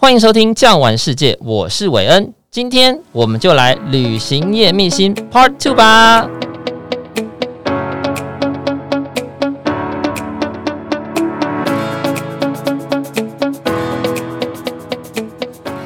欢迎收听《酱玩世界》，我是韦恩。今天我们就来旅行业秘辛 Part Two 吧。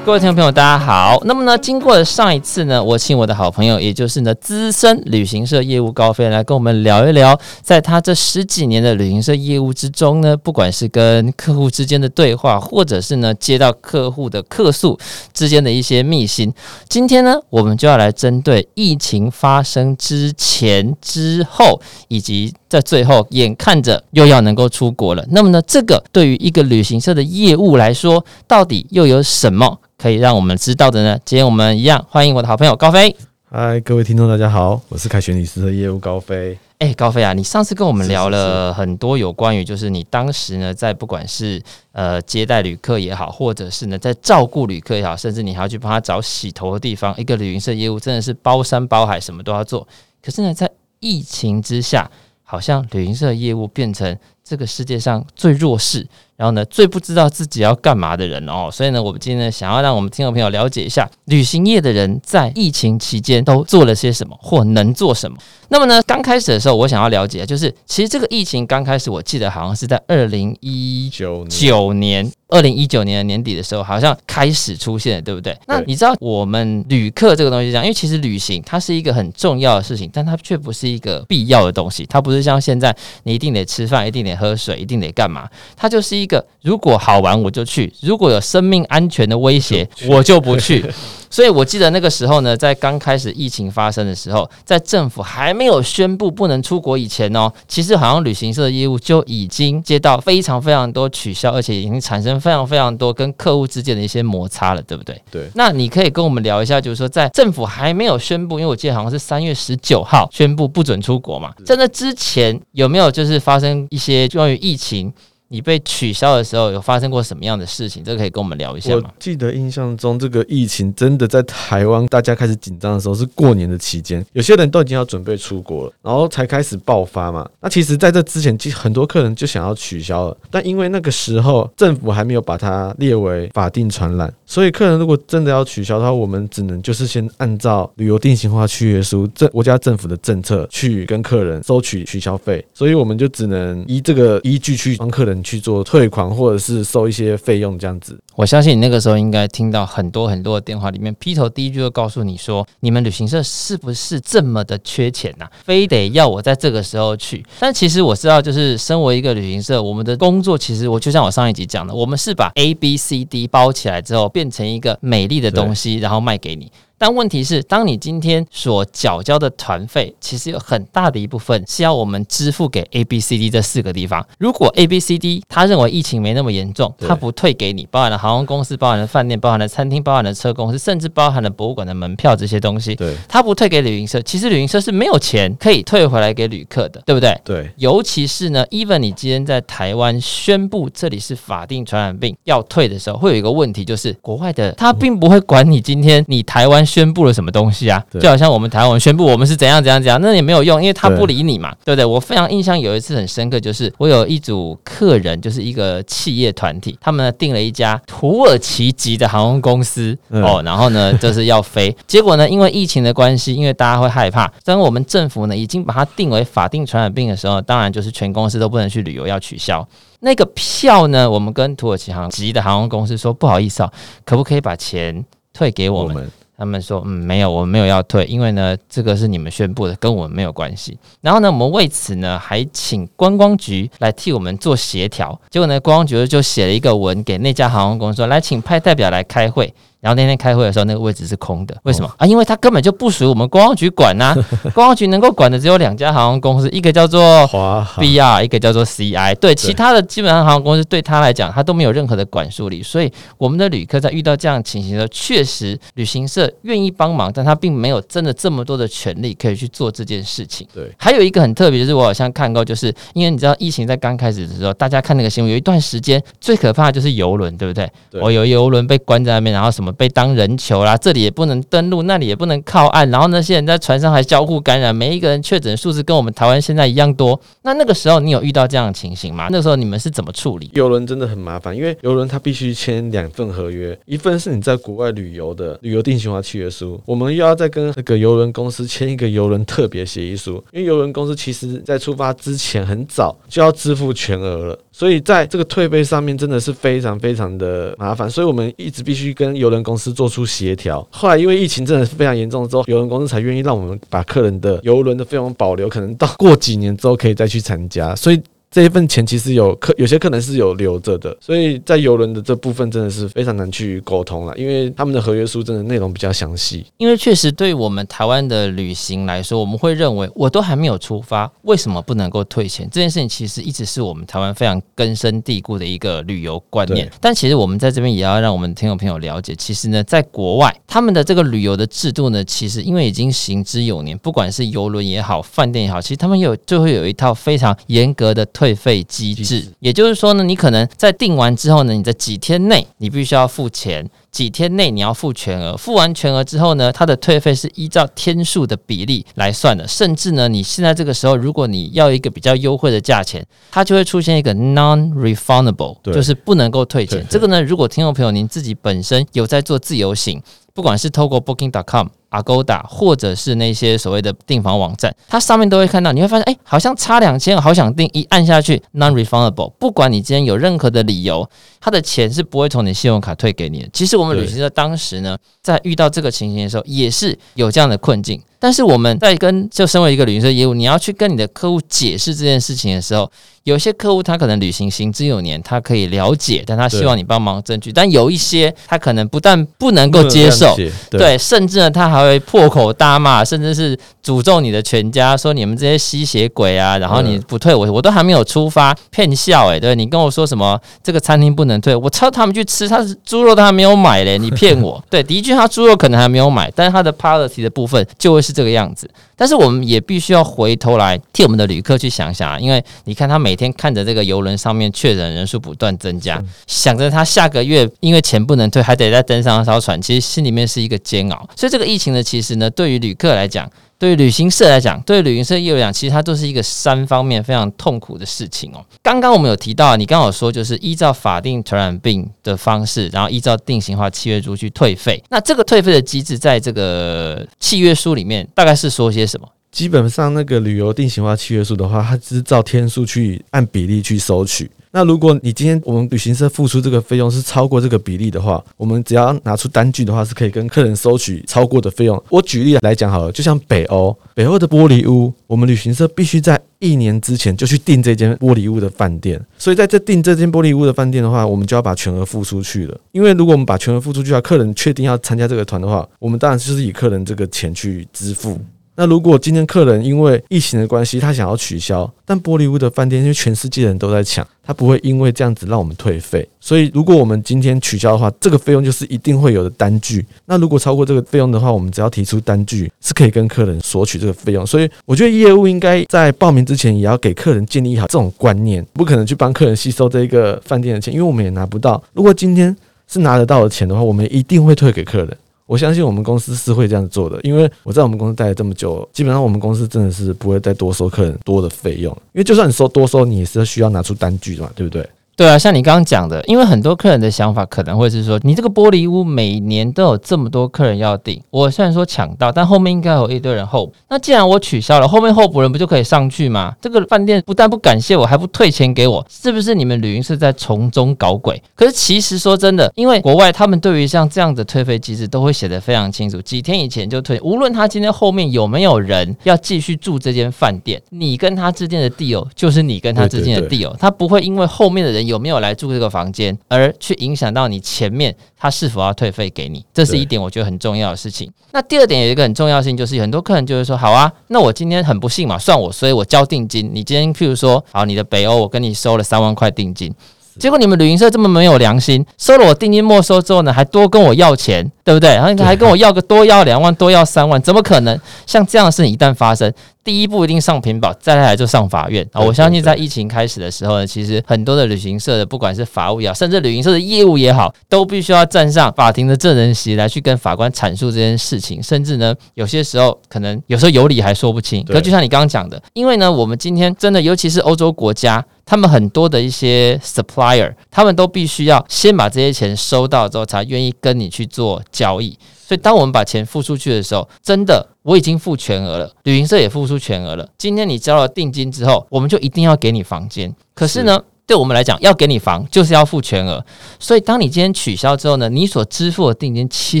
各位听众朋友，大家好。那么呢，经过了上一次呢，我请我的好朋友，也就是呢资深旅行社业务高飞来跟我们聊一聊，在他这十几年的旅行社业务之中呢，不管是跟客户之间的对话，或者是呢接到客户的客诉之间的一些秘辛。今天呢，我们就要来针对疫情发生之前、之后，以及在最后，眼看着又要能够出国了。那么呢，这个对于一个旅行社的业务来说，到底又有什么？可以让我们知道的呢？今天我们一样欢迎我的好朋友高飞。嗨，各位听众，大家好，我是凯旋旅行社业务高飞。哎、欸，高飞啊，你上次跟我们聊了很多有关于，就是你当时呢，在不管是呃接待旅客也好，或者是呢在照顾旅客也好，甚至你还要去帮他找洗头的地方，一个旅行社业务真的是包山包海，什么都要做。可是呢，在疫情之下，好像旅行社业务变成这个世界上最弱势。然后呢，最不知道自己要干嘛的人哦，所以呢，我们今天呢，想要让我们听众朋友了解一下，旅行业的人在疫情期间都做了些什么，或能做什么。那么呢，刚开始的时候，我想要了解，就是其实这个疫情刚开始，我记得好像是在二零一九年，二零一九年的年底的时候，好像开始出现了，对不对？那你知道我们旅客这个东西这样，因为其实旅行它是一个很重要的事情，但它却不是一个必要的东西，它不是像现在你一定得吃饭，一定得喝水，一定得干嘛，它就是一个。如果好玩我就去，如果有生命安全的威胁我就不去。所以我记得那个时候呢，在刚开始疫情发生的时候，在政府还没有宣布不能出国以前哦，其实好像旅行社的业务就已经接到非常非常多取消，而且已经产生非常非常多跟客户之间的一些摩擦了，对不对？对。那你可以跟我们聊一下，就是说在政府还没有宣布，因为我记得好像是三月十九号宣布不准出国嘛，在那之前有没有就是发生一些关于疫情？你被取消的时候有发生过什么样的事情？这个可以跟我们聊一下吗？我记得印象中，这个疫情真的在台湾，大家开始紧张的时候是过年的期间，有些人都已经要准备出国了，然后才开始爆发嘛。那其实在这之前，其实很多客人就想要取消了，但因为那个时候政府还没有把它列为法定传染，所以客人如果真的要取消的话，我们只能就是先按照旅游定型化契约书政国家政府的政策去跟客人收取取消费，所以我们就只能依这个依据去帮客人。去做退款或者是收一些费用这样子，我相信你那个时候应该听到很多很多的电话，里面劈头第一句就告诉你说，你们旅行社是不是这么的缺钱呐？非得要我在这个时候去？但其实我知道，就是身为一个旅行社，我们的工作其实我就像我上一集讲的，我们是把 A、B、C、D 包起来之后，变成一个美丽的东西，然后卖给你。但问题是，当你今天所缴交的团费，其实有很大的一部分是要我们支付给 A、B、C、D 这四个地方。如果 A、B、C、D 他认为疫情没那么严重，他不退给你，包含了航空公司、包含了饭店、包含了餐厅、包含了车公司，甚至包含了博物馆的门票这些东西，对，他不退给旅行社，其实旅行社是没有钱可以退回来给旅客的，对不对？对。尤其是呢，even 你今天在台湾宣布这里是法定传染病要退的时候，会有一个问题，就是国外的他并不会管你今天你台湾宣布了什么东西。啊，就好像我们台湾宣布我们是怎样怎样怎样，那也没有用，因为他不理你嘛，对不对？我非常印象有一次很深刻，就是我有一组客人，就是一个企业团体，他们呢订了一家土耳其籍的航空公司哦，然后呢就是要飞，结果呢因为疫情的关系，因为大家会害怕，当我们政府呢已经把它定为法定传染病的时候，当然就是全公司都不能去旅游，要取消那个票呢。我们跟土耳其航籍的航空公司说，不好意思啊，可不可以把钱退给我们？他们说：“嗯，没有，我们没有要退，因为呢，这个是你们宣布的，跟我们没有关系。然后呢，我们为此呢，还请观光局来替我们做协调。结果呢，观光局就写了一个文给那家航空公司说，来请派代表来开会。”然后那天开会的时候，那个位置是空的，为什么啊？因为它根本就不属于我们观光局管呐、啊。观光局能够管的只有两家航空公司，一个叫做华 BR，一个叫做 CI。对，其他的基本上航空公司对他来讲，他都没有任何的管束力。所以我们的旅客在遇到这样情形的时候，确实旅行社愿意帮忙，但他并没有真的这么多的权利可以去做这件事情。对，还有一个很特别，就是我好像看过，就是因为你知道疫情在刚开始的时候，大家看那个新闻，有一段时间最可怕的就是游轮，对不对？对，我有游轮被关在那边，然后什么。被当人球啦，这里也不能登陆，那里也不能靠岸，然后那些人在船上还交互感染，每一个人确诊数字跟我们台湾现在一样多。那那个时候你有遇到这样的情形吗？那时候你们是怎么处理？邮轮真的很麻烦，因为邮轮它必须签两份合约，一份是你在国外旅游的旅游定型化契约书，我们又要再跟那个邮轮公司签一个邮轮特别协议书，因为邮轮公司其实在出发之前很早就要支付全额了，所以在这个退费上面真的是非常非常的麻烦，所以我们一直必须跟邮轮公司做出协调。后来因为疫情真的是非常严重之后，邮轮公司才愿意让我们把客人的邮轮的费用保留，可能到过几年之后可以再去参加，所以。这一份钱其实有客，有些客人是有留着的，所以在游轮的这部分真的是非常难去沟通了，因为他们的合约书真的内容比较详细。因为确实对我们台湾的旅行来说，我们会认为我都还没有出发，为什么不能够退钱？这件事情其实一直是我们台湾非常根深蒂固的一个旅游观念。但其实我们在这边也要让我们听众朋友了解，其实呢，在国外他们的这个旅游的制度呢，其实因为已经行之有年，不管是游轮也好，饭店也好，其实他们有就会有一套非常严格的。退费机制，也就是说呢，你可能在订完之后呢，你在几天内你必须要付钱，几天内你要付全额。付完全额之后呢，它的退费是依照天数的比例来算的。甚至呢，你现在这个时候，如果你要一个比较优惠的价钱，它就会出现一个 non-refundable，就是不能够退钱。这个呢，如果听众朋友您自己本身有在做自由行，不管是透过 Booking.com。Agoda 或者是那些所谓的订房网站，它上面都会看到，你会发现，哎，好像差两千，好想订，一按下去，non-refundable，不管你今天有任何的理由，他的钱是不会从你信用卡退给你的。其实我们旅行社当时呢，在遇到这个情形的时候，也是有这样的困境。但是我们在跟就身为一个旅行社业务，你要去跟你的客户解释这件事情的时候，有些客户他可能旅行行之有年，他可以了解，但他希望你帮忙争取。但有一些他可能不但不能够接受，对，对，甚至呢他还会破口大骂，甚至是诅咒你的全家，说你们这些吸血鬼啊！然后你不退我，我都还没有出发，骗笑诶，对，你跟我说什么这个餐厅不能退，我操他们去吃，他是猪肉都还没有买嘞，你骗我？对，的确他猪肉可能还没有买，但是他的 policy 的部分就会是。这个样子，但是我们也必须要回头来替我们的旅客去想想啊，因为你看他每天看着这个游轮上面确诊人数不断增加，想着他下个月因为钱不能退，还得再登上一艘船，其实心里面是一个煎熬。所以这个疫情呢，其实呢，对于旅客来讲。对于旅行社来讲，对于旅行社业务来讲，其实它都是一个三方面非常痛苦的事情哦。刚刚我们有提到，你刚好说就是依照法定传染病的方式，然后依照定型化契约书去退费。那这个退费的机制，在这个契约书里面大概是说些什么？基本上，那个旅游定型化契约书的话，它只是照天数去按比例去收取。那如果你今天我们旅行社付出这个费用是超过这个比例的话，我们只要拿出单据的话，是可以跟客人收取超过的费用。我举例来讲好了，就像北欧，北欧的玻璃屋，我们旅行社必须在一年之前就去订这间玻璃屋的饭店。所以在这订这间玻璃屋的饭店的话，我们就要把全额付出去了。因为如果我们把全额付出去的话，客人确定要参加这个团的话，我们当然就是以客人这个钱去支付。那如果今天客人因为疫情的关系，他想要取消，但玻璃屋的饭店因为全世界人都在抢，他不会因为这样子让我们退费。所以如果我们今天取消的话，这个费用就是一定会有的单据。那如果超过这个费用的话，我们只要提出单据，是可以跟客人索取这个费用。所以我觉得业务应该在报名之前也要给客人建立好这种观念，不可能去帮客人吸收这个饭店的钱，因为我们也拿不到。如果今天是拿得到的钱的话，我们一定会退给客人。我相信我们公司是会这样做的，因为我在我们公司待了这么久，基本上我们公司真的是不会再多收客人多的费用，因为就算你收多收，你也是需要拿出单据的嘛，对不对？对啊，像你刚刚讲的，因为很多客人的想法可能会是说，你这个玻璃屋每年都有这么多客人要订，我虽然说抢到，但后面应该有一堆人候补。那既然我取消了，后面候补人不就可以上去吗？这个饭店不但不感谢我，还不退钱给我，是不是你们旅行社在从中搞鬼？可是其实说真的，因为国外他们对于像这样的退费机制都会写得非常清楚，几天以前就退，无论他今天后面有没有人要继续住这间饭店，你跟他之间的 deal 就是你跟他之间的 deal，他不会因为后面的人。有没有来住这个房间，而去影响到你前面他是否要退费给你？这是一点我觉得很重要的事情。那第二点有一个很重要的事情，就是很多客人就会说：好啊，那我今天很不幸嘛，算我，所以我交定金。你今天譬如说，好，你的北欧我跟你收了三万块定金。结果你们旅行社这么没有良心，收了我定金没收之后呢，还多跟我要钱，对不对？然后还跟我要个多要两万，多要三万，怎么可能？像这样的事情一旦发生，第一步一定上屏保，再来就上法院啊！我相信在疫情开始的时候呢，其实很多的旅行社的，不管是法务也好，甚至旅行社的业务也好，都必须要站上法庭的证人席来去跟法官阐述这件事情。甚至呢，有些时候可能有时候有理还说不清。可就像你刚刚讲的，因为呢，我们今天真的，尤其是欧洲国家，他们很多的一些 supplier，他们都必须要先把这些钱收到之后，才愿意跟你去做交易。所以，当我们把钱付出去的时候，真的。我已经付全额了，旅行社也付出全额了。今天你交了定金之后，我们就一定要给你房间。可是呢，是对我们来讲，要给你房就是要付全额。所以，当你今天取消之后呢，你所支付的定金其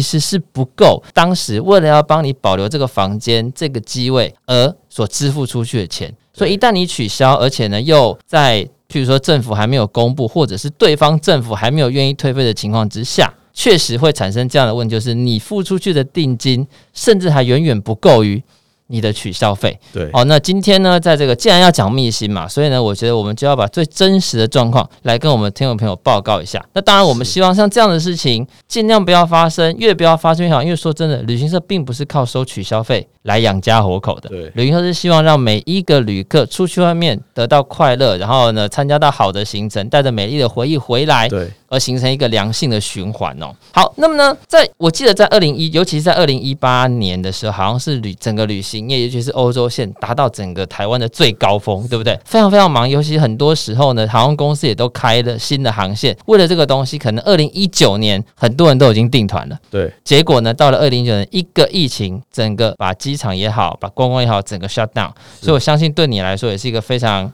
实是不够当时为了要帮你保留这个房间、这个机位而所支付出去的钱。所以，一旦你取消，而且呢又在譬如说政府还没有公布，或者是对方政府还没有愿意退费的情况之下。确实会产生这样的问题，就是你付出去的定金，甚至还远远不够于你的取消费。对，哦，那今天呢，在这个既然要讲密辛嘛，所以呢，我觉得我们就要把最真实的状况来跟我们听众朋友报告一下。那当然，我们希望像这样的事情尽量不要发生，越不要发生越好。因为说真的，旅行社并不是靠收取消费来养家活口的。对，旅行社是希望让每一个旅客出去外面得到快乐，然后呢，参加到好的行程，带着美丽的回忆回来。对。而形成一个良性的循环哦。好，那么呢，在我记得在二零一，尤其是在二零一八年的时候，好像是旅整个旅行业，尤其是欧洲线达到整个台湾的最高峰，对不对？非常非常忙，尤其很多时候呢，航空公司也都开了新的航线。为了这个东西，可能二零一九年很多人都已经订团了。对，结果呢，到了二零一九年，一个疫情，整个把机场也好，把观光也好，整个 shut down。所以我相信对你来说也是一个非常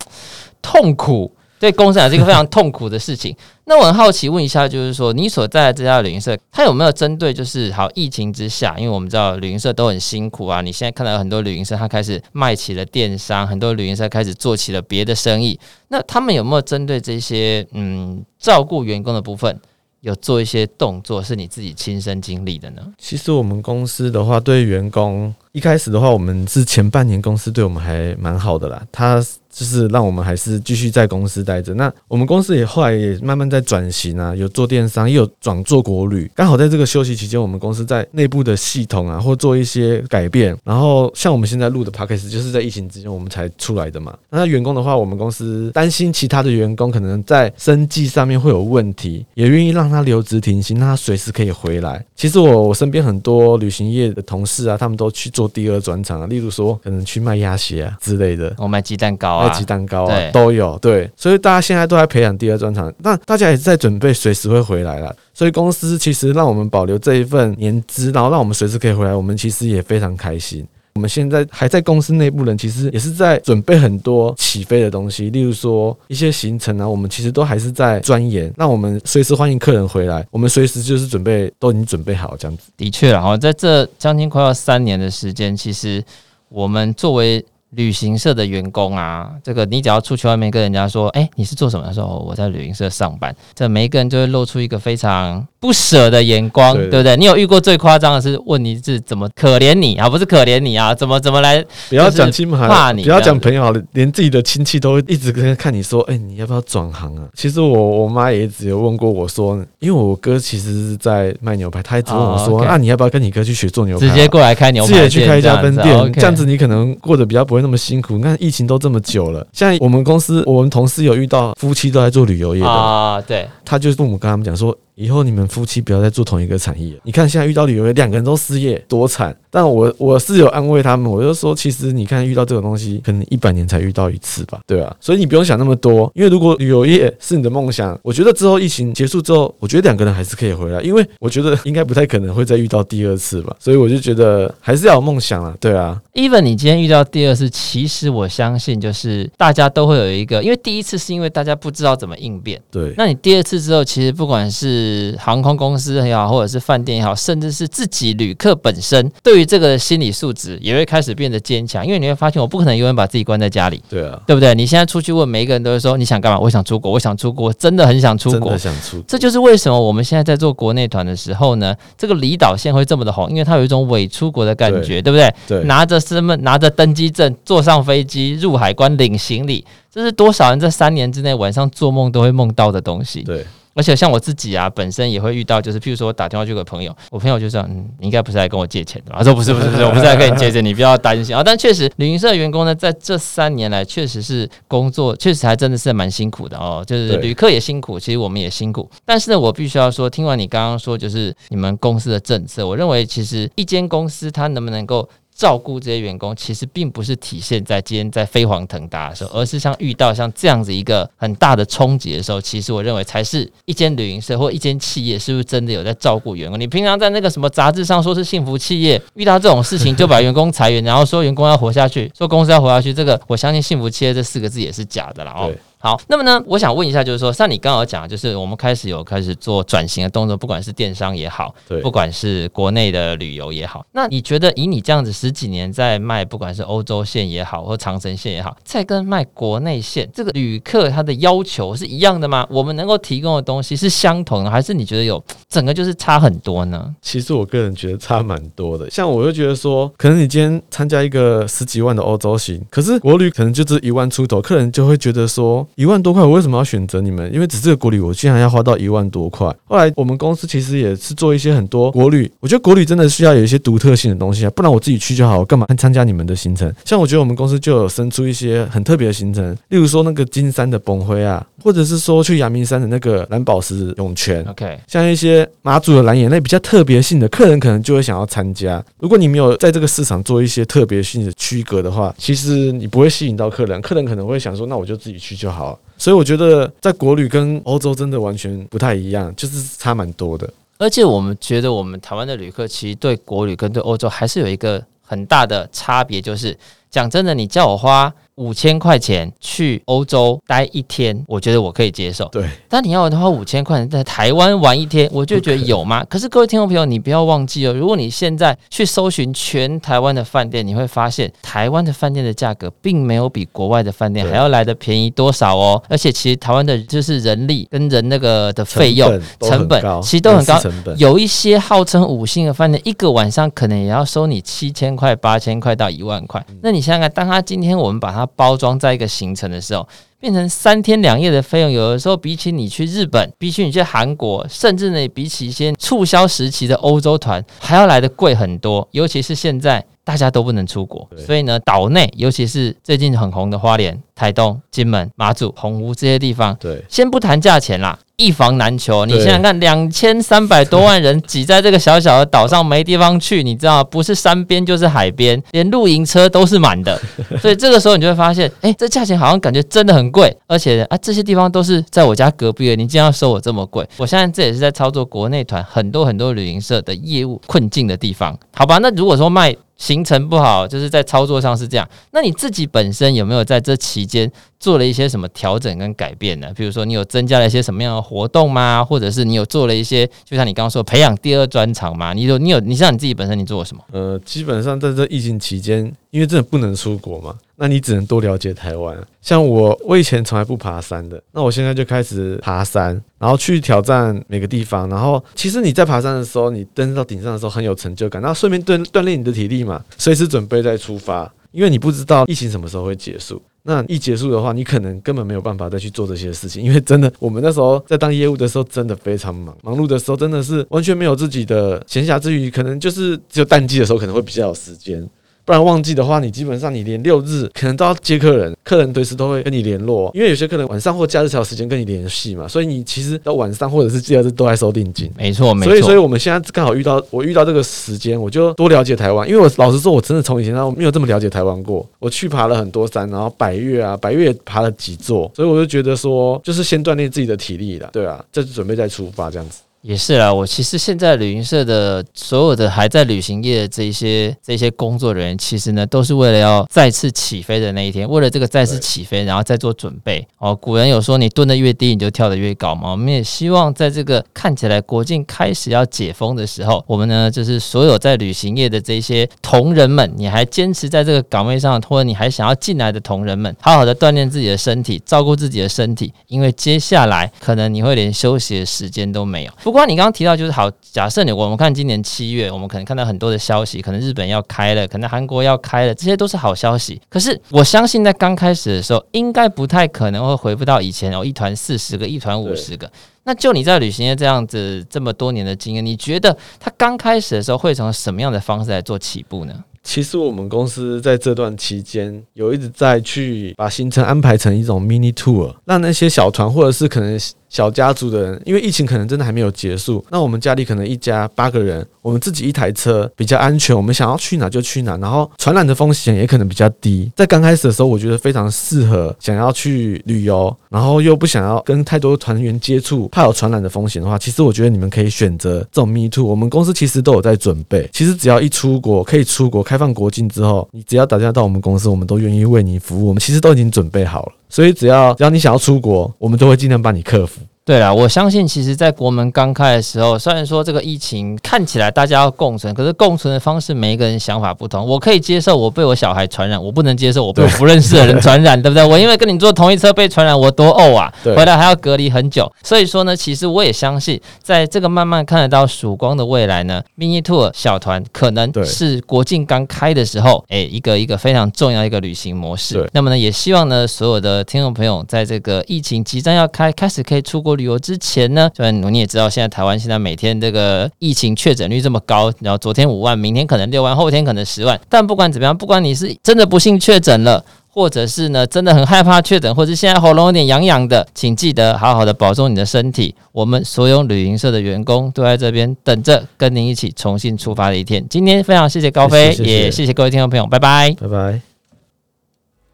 痛苦。对公司来是一个非常痛苦的事情。那我很好奇问一下，就是说你所在的这家旅行社，它有没有针对就是好疫情之下，因为我们知道旅行社都很辛苦啊。你现在看到很多旅行社，它开始卖起了电商，很多旅行社开始做起了别的生意。那他们有没有针对这些嗯照顾员工的部分，有做一些动作，是你自己亲身经历的呢？其实我们公司的话，对员工一开始的话，我们是前半年公司对我们还蛮好的啦。他。就是让我们还是继续在公司待着。那我们公司也后来也慢慢在转型啊，有做电商，也有转做国旅。刚好在这个休息期间，我们公司在内部的系统啊，或做一些改变。然后像我们现在录的 Podcast，就是在疫情之前我们才出来的嘛。那员工的话，我们公司担心其他的员工可能在生计上面会有问题，也愿意让他留职停薪，让他随时可以回来。其实我我身边很多旅行业的同事啊，他们都去做第二转场啊，例如说可能去卖鸭血啊之类的，我卖鸡蛋糕啊。鸡蛋糕啊，都有对，所以大家现在都在培养第二专长，那大家也是在准备随时会回来了。所以公司其实让我们保留这一份年资，然后让我们随时可以回来，我们其实也非常开心。我们现在还在公司内部人，其实也是在准备很多起飞的东西，例如说一些行程啊，我们其实都还是在钻研。那我们随时欢迎客人回来，我们随时就是准备都已经准备好这样子。的确，然后在这将近快要三年的时间，其实我们作为旅行社的员工啊，这个你只要出去外面跟人家说，哎，你是做什么的时候，我在旅行社上班，这每一个人就会露出一个非常不舍的眼光，对，对，不对？你有遇过最夸张的是问你是怎么可怜你啊？不是可怜你啊？怎么怎么来？不要讲亲朋怕你，不要讲朋友好了，连自己的亲戚都会一直跟看你说，哎，你要不要转行啊？其实我我妈也一直有问过我说，因为我哥其实是在卖牛排，他一直问我说，那、你要不要跟你哥去学做牛排？直接过来开牛排，直接去开一家分店，这样子你可能过得比较不会那么辛苦。你看疫情都这么久了，现在我们公司我们同事有遇到夫妻都在做旅游业的啊，对，他就是父母跟他们讲说。以后你们夫妻不要再做同一个产业。你看现在遇到旅游业，两个人都失业，多惨！但我我是有安慰他们，我就说，其实你看遇到这种东西，可能一百年才遇到一次吧，对啊。所以你不用想那么多，因为如果旅游业是你的梦想，我觉得之后疫情结束之后，我觉得两个人还是可以回来，因为我觉得应该不太可能会再遇到第二次吧。所以我就觉得还是要有梦想啊，对啊。Even 你今天遇到第二次，其实我相信就是大家都会有一个，因为第一次是因为大家不知道怎么应变，对。那你第二次之后，其实不管是航空公公司也好，或者是饭店也好，甚至是自己旅客本身，对于这个心理素质也会开始变得坚强。因为你会发现，我不可能永远把自己关在家里，对啊，对不对？你现在出去问每一个人都会说，你想干嘛？我想出国，我想出国，真的很想出国，想出国。这就是为什么我们现在在做国内团的时候呢，这个离岛线会这么的红，因为它有一种伪出国的感觉，对，对不对？对，拿着身份，拿着登机证，坐上飞机入海关领行李，这是多少人在三年之内晚上做梦都会梦到的东西。对。而且像我自己啊，本身也会遇到，就是譬如说我打电话去给朋友，我朋友就说：“嗯，你应该不是来跟我借钱的吧？”他说：“不是，不是，不是，我不是来跟你借钱，你不要担心啊。”但确实，旅行社员工呢，在这三年来，确实是工作，确实还真的是蛮辛苦的哦。就是旅客也辛苦，其实我们也辛苦。但是呢，我必须要说，听完你刚刚说，就是你们公司的政策，我认为其实一间公司它能不能够。照顾这些员工，其实并不是体现在今天在飞黄腾达的时候，而是像遇到像这样子一个很大的冲击的时候，其实我认为才是一间旅行社或一间企业是不是真的有在照顾员工。你平常在那个什么杂志上说是幸福企业，遇到这种事情就把员工裁员，然后说员工要活下去，说公司要活下去，这个我相信幸福企业这四个字也是假的了哦。好，那么呢，我想问一下，就是说，像你刚刚讲，就是我们开始有开始做转型的动作，不管是电商也好，对，不管是国内的旅游也好，那你觉得以你这样子十几年在卖，不管是欧洲线也好，或长城线也好，在跟卖国内线，这个旅客他的要求是一样的吗？我们能够提供的东西是相同的，还是你觉得有整个就是差很多呢？其实我个人觉得差蛮多的。像我就觉得说，可能你今天参加一个十几万的欧洲行，可是国旅可能就只一万出头，客人就会觉得说。一万多块，我为什么要选择你们？因为只是个国旅，我竟然要花到一万多块。后来我们公司其实也是做一些很多国旅，我觉得国旅真的需要有一些独特性的东西啊，不然我自己去就好，我干嘛参加你们的行程？像我觉得我们公司就有生出一些很特别的行程，例如说那个金山的崩灰啊，或者是说去阳明山的那个蓝宝石涌泉。OK，像一些马祖的蓝眼泪比较特别性的，客人可能就会想要参加。如果你没有在这个市场做一些特别性的区隔的话，其实你不会吸引到客人，客人可能会想说，那我就自己去就好好。所以我觉得在国旅跟欧洲真的完全不太一样，就是差蛮多的。而且我们觉得我们台湾的旅客其实对国旅跟对欧洲还是有一个很大的差别，就是讲真的，你叫我花。五千块钱去欧洲待一天，我觉得我可以接受。对，但你要的话，五千块钱在台湾玩一天，我就觉得有吗？可是各位听众朋友，你不要忘记哦，如果你现在去搜寻全台湾的饭店，你会发现台湾的饭店的价格并没有比国外的饭店还要来的便宜多少哦。而且其实台湾的就是人力跟人那个的费用成本，成本其实都很高，有一些号称五星的饭店，一个晚上可能也要收你七千块、八千块到一万块。那你想想看，当他今天我们把它包装在一个行程的时候，变成三天两夜的费用，有的时候比起你去日本，比起你去韩国，甚至呢，比起一些促销时期的欧洲团，还要来的贵很多。尤其是现在大家都不能出国，所以呢，岛内，尤其是最近很红的花莲、台东、金门、马祖、澎湖这些地方，对，先不谈价钱啦。一房难求，你想想看，两千三百多万人挤在这个小小的岛上，没地方去，你知道不是山边就是海边，连露营车都是满的，所以这个时候你就会发现，哎，这价钱好像感觉真的很贵，而且啊，这些地方都是在我家隔壁的，你竟然要收我这么贵？我相信这也是在操作国内团很多很多旅行社的业务困境的地方，好吧？那如果说卖。行程不好，就是在操作上是这样。那你自己本身有没有在这期间做了一些什么调整跟改变呢？比如说，你有增加了一些什么样的活动吗？或者是你有做了一些，就像你刚刚说培养第二专长吗？你有，你有，你像你自己本身，你做了什么？呃，基本上在这疫情期间，因为真的不能出国嘛。那你只能多了解台湾。像我，我以前从来不爬山的，那我现在就开始爬山，然后去挑战每个地方。然后，其实你在爬山的时候，你登到顶上的时候很有成就感，那顺便锻锻炼你的体力嘛，随时准备再出发。因为你不知道疫情什么时候会结束，那一结束的话，你可能根本没有办法再去做这些事情。因为真的，我们那时候在当业务的时候，真的非常忙，忙碌的时候真的是完全没有自己的闲暇之余，可能就是只有淡季的时候可能会比较有时间。不然旺季的话，你基本上你连六日可能都要接客人，客人随时都会跟你联络，因为有些客人晚上或假日才有时间跟你联系嘛，所以你其实到晚上或者是假日都在收定金。没错，没错。所以，所以我们现在刚好遇到我遇到这个时间，我就多了解台湾，因为我老实说，我真的从以前到没有这么了解台湾过。我去爬了很多山，然后百越啊，百越爬了几座，所以我就觉得说，就是先锻炼自己的体力了，对啊，再准备再出发这样子。也是啊，我其实现在旅行社的所有的还在旅行业的这一些这些工作人员，其实呢都是为了要再次起飞的那一天，为了这个再次起飞，然后再做准备。哦，古人有说，你蹲得越低，你就跳得越高嘛。我们也希望在这个看起来国境开始要解封的时候，我们呢就是所有在旅行业的这些同仁们，你还坚持在这个岗位上，或者你还想要进来的同仁们，好好的锻炼自己的身体，照顾自己的身体，因为接下来可能你会连休息的时间都没有。不过你刚刚提到就是好，假设你我们看今年七月，我们可能看到很多的消息，可能日本要开了，可能韩国要开了，这些都是好消息。可是我相信在刚开始的时候，应该不太可能会回不到以前哦，一团四十个，一团五十个。那就你在旅行业这样子这么多年的经验，你觉得它刚开始的时候会从什么样的方式来做起步呢？其实我们公司在这段期间有一直在去把行程安排成一种 mini tour，让那些小团或者是可能。小家族的人，因为疫情可能真的还没有结束，那我们家里可能一家八个人，我们自己一台车比较安全，我们想要去哪就去哪，然后传染的风险也可能比较低。在刚开始的时候，我觉得非常适合想要去旅游，然后又不想要跟太多团员接触，怕有传染的风险的话，其实我觉得你们可以选择这种 Me Too。我们公司其实都有在准备，其实只要一出国可以出国开放国境之后，你只要打电话到我们公司，我们都愿意为你服务。我们其实都已经准备好了，所以只要只要你想要出国，我们都会尽量帮你克服。对啊，我相信其实，在国门刚开的时候，虽然说这个疫情看起来大家要共存，可是共存的方式每一个人想法不同。我可以接受我被我小孩传染，我不能接受我被我不认识的人传染，对，对不对？我因为跟你坐同一车被传染，我多呕啊！回来还要隔离很久。所以说呢，其实我也相信，在这个慢慢看得到曙光的未来呢，Mini Tour 小团可能是国境刚开的时候，哎，一个一个非常重要一个旅行模式。那么呢，也希望呢，所有的听众朋友，在这个疫情即将要开开始可以出国旅游之前呢，虽然你也知道，现在台湾现在每天这个疫情确诊率这么高，然后昨天五万，明天可能六万，后天可能十万。但不管怎么样，不管你是真的不幸确诊了，或者是呢真的很害怕确诊，或者是现在喉咙有点痒痒的，请记得好好的保重你的身体。我们所有旅行社的员工都在这边等着跟您一起重新出发的一天。今天非常谢谢高飞，谢谢谢谢也谢谢各位听众朋友，拜拜，拜拜。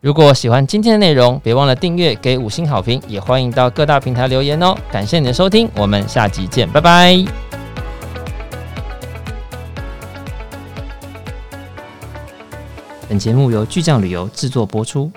如果喜欢今天的内容，别忘了订阅、给五星好评，也欢迎到各大平台留言哦。感谢你的收听，我们下集见，拜拜。本节目由巨匠旅游制作播出。